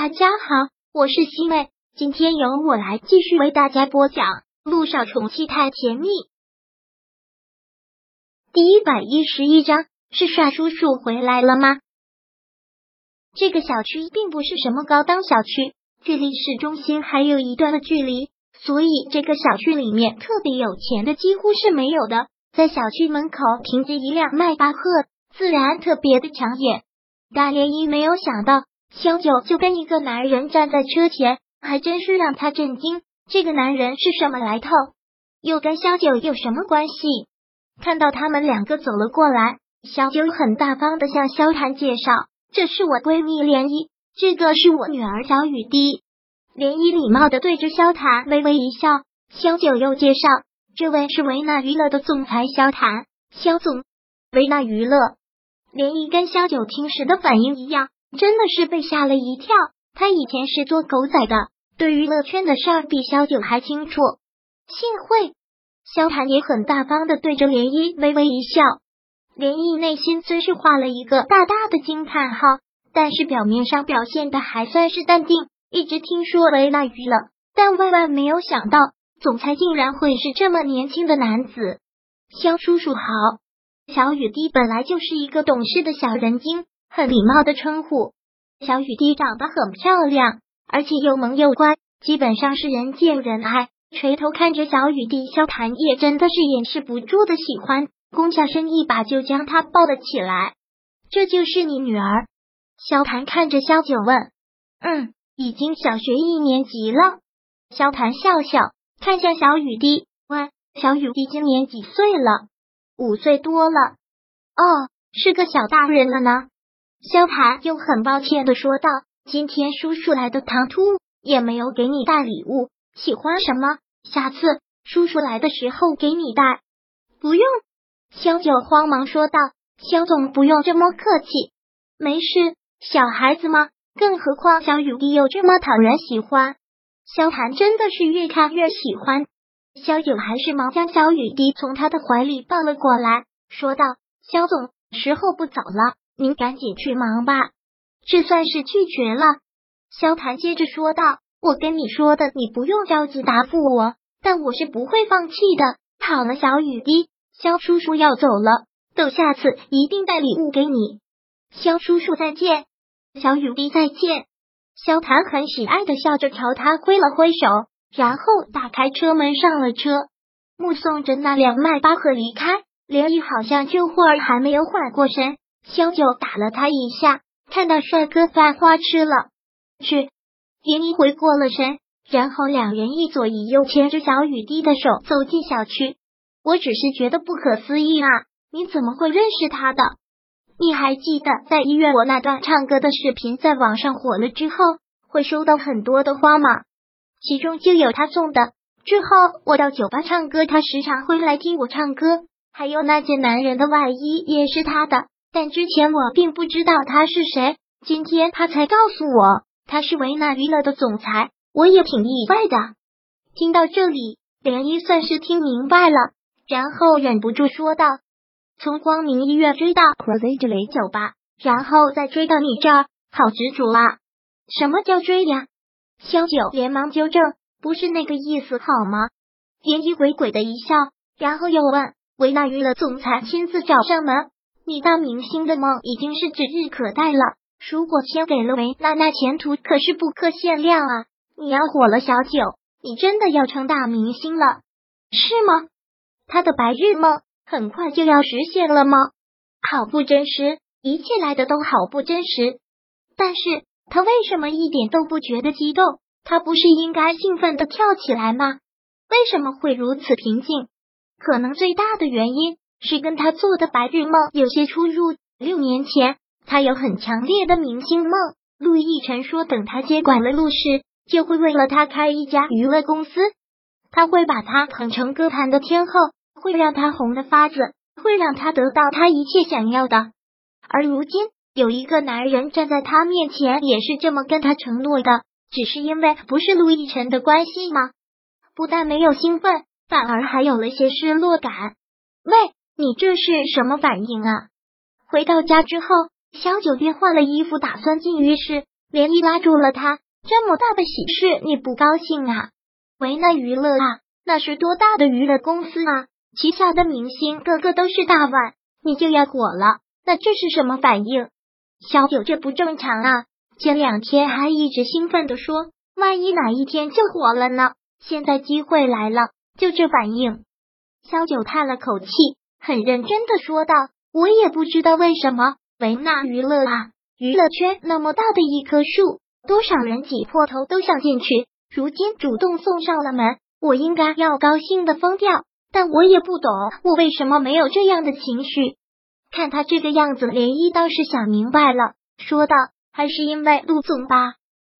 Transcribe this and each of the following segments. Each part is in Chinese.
大家好，我是西妹，今天由我来继续为大家播讲《路上宠妻太甜蜜》第一百一十一章。是帅叔叔回来了吗？这个小区并不是什么高档小区，距离市中心还有一段的距离，所以这个小区里面特别有钱的几乎是没有的。在小区门口停着一辆迈巴赫，自然特别的抢眼。但连依没有想到。萧九就跟一个男人站在车前，还真是让他震惊。这个男人是什么来头？又跟萧九有什么关系？看到他们两个走了过来，萧九很大方的向萧谈介绍：“这是我闺蜜涟漪，这个是我女儿小雨滴。”涟漪礼貌的对着萧谈微微一笑。萧九又介绍：“这位是维纳娱乐的总裁萧谈，萧总。”维纳娱乐，涟漪跟萧九平时的反应一样。真的是被吓了一跳。他以前是做狗仔的，对娱乐圈的事儿比萧九还清楚。幸会，萧谈也很大方的对着涟漪微微一笑。涟漪内心虽是画了一个大大的惊叹号，但是表面上表现的还算是淡定。一直听说维纳娱乐，但万万没有想到总裁竟然会是这么年轻的男子。萧叔叔好，小雨滴本来就是一个懂事的小人精。很礼貌的称呼，小雨滴长得很漂亮，而且又萌又乖，基本上是人见人爱。垂头看着小雨滴，萧谭也真的是掩饰不住的喜欢，弓下身一把就将她抱了起来。这就是你女儿？萧谭看着萧九问。嗯，已经小学一年级了。萧谭笑笑，看向小雨滴，问小雨滴今年几岁了？五岁多了。哦，是个小大人了呢。萧寒又很抱歉的说道：“今天叔叔来的唐突，也没有给你带礼物，喜欢什么？下次叔叔来的时候给你带。”不用，萧九慌忙说道：“萧总不用这么客气，没事，小孩子嘛，更何况小雨滴又这么讨人喜欢。”萧谭真的是越看越喜欢，萧九还是忙将小雨滴从他的怀里抱了过来，说道：“萧总，时候不早了。”您赶紧去忙吧，这算是拒绝了。萧谭接着说道：“我跟你说的，你不用着急答复我，但我是不会放弃的。好了，小雨滴，萧叔叔要走了，等下次一定带礼物给你。萧叔叔再见，小雨滴再见。”萧谭很喜爱的笑着朝他挥了挥手，然后打开车门上了车，目送着那辆迈巴赫离开。连毅好像这会儿还没有缓过神。萧九打了他一下，看到帅哥犯花痴了，去。连一回过了神，然后两人一左一右牵着小雨滴的手走进小区。我只是觉得不可思议啊，你怎么会认识他的？你还记得在医院我那段唱歌的视频在网上火了之后，会收到很多的花吗？其中就有他送的。之后我到酒吧唱歌，他时常会来听我唱歌。还有那件男人的外衣也是他的。但之前我并不知道他是谁，今天他才告诉我他是维纳娱乐的总裁，我也挺意外的。听到这里，连依算是听明白了，然后忍不住说道：“从光明医院追到 Crazy 雷酒吧，然后再追到你这儿，好执着啊！什么叫追呀？”萧九连忙纠正：“不是那个意思，好吗？”连依鬼鬼的一笑，然后又问：“维纳娱乐总裁亲自找上门？”你当明星的梦已经是指日可待了。如果签给了维娜，那前途可是不可限量啊！你要火了，小九，你真的要成大明星了，是吗？他的白日梦很快就要实现了吗？好不真实，一切来的都好不真实。但是他为什么一点都不觉得激动？他不是应该兴奋的跳起来吗？为什么会如此平静？可能最大的原因。是跟他做的白日梦有些出入。六年前，他有很强烈的明星梦。陆亦辰说，等他接管了陆氏，就会为了他开一家娱乐公司。他会把他捧成歌坛的天后，会让他红的发紫，会让他得到他一切想要的。而如今，有一个男人站在他面前，也是这么跟他承诺的。只是因为不是陆亦辰的关系吗？不但没有兴奋，反而还有了些失落感。喂。你这是什么反应啊？回到家之后，小九便换了衣服，打算进浴室。连依拉住了他。这么大的喜事，你不高兴啊？维纳娱乐啊，那是多大的娱乐公司啊！旗下的明星个个都是大腕，你就要火了，那这是什么反应？小九，这不正常啊！前两天还一直兴奋的说，万一哪一天就火了呢？现在机会来了，就这反应。小九叹了口气，很认真的说道：“我也不知道为什么，维纳娱乐啊，娱乐圈那么大的一棵树。”多少人挤破头都想进去，如今主动送上了门，我应该要高兴的疯掉。但我也不懂，我为什么没有这样的情绪？看他这个样子，涟漪倒是想明白了，说道：“还是因为陆总吧。”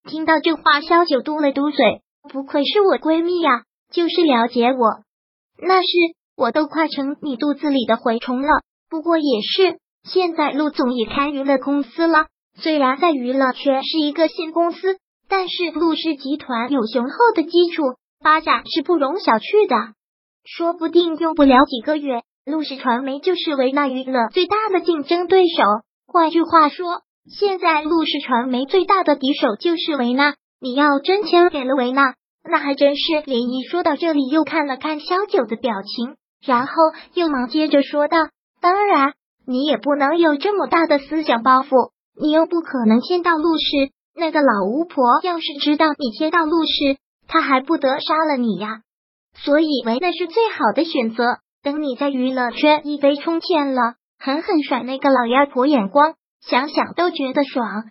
听到这话，萧九嘟了嘟嘴，不愧是我闺蜜呀，就是了解我。那是，我都快成你肚子里的蛔虫了。不过也是，现在陆总也开娱乐公司了。虽然在娱乐圈是一个新公司，但是陆氏集团有雄厚的基础，发展是不容小觑的。说不定用不了几个月，陆氏传媒就是维纳娱乐最大的竞争对手。换句话说，现在陆氏传媒最大的敌手就是维纳。你要真签给了维纳，那还真是……林毅说到这里，又看了看萧九的表情，然后又忙接着说道：“当然，你也不能有这么大的思想包袱。”你又不可能签到陆氏，那个老巫婆要是知道你签到陆氏，她还不得杀了你呀？所以维那是最好的选择。等你在娱乐圈一飞冲天了，狠狠甩那个老妖婆眼光，想想都觉得爽。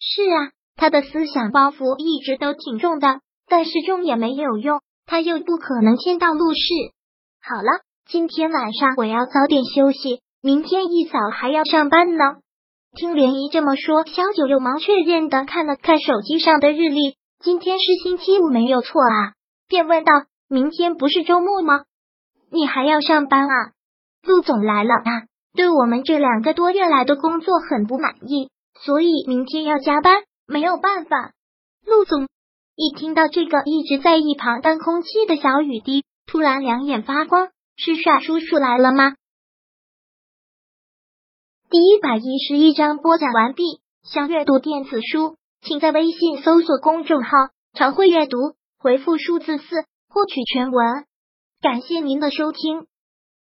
是啊，他的思想包袱一直都挺重的，但是重也没有用，他又不可能签到陆氏。好了，今天晚上我要早点休息，明天一早还要上班呢。听莲姨这么说，小九又忙确认的看了看手机上的日历，今天是星期五没有错啊，便问道：“明天不是周末吗？你还要上班啊？”陆总来了啊，对我们这两个多月来的工作很不满意，所以明天要加班，没有办法。陆总一听到这个，一直在一旁当空气的小雨滴突然两眼发光，是帅叔叔来了吗？第一百一十一章播讲完毕。想阅读电子书，请在微信搜索公众号“常会阅读”，回复数字四获取全文。感谢您的收听。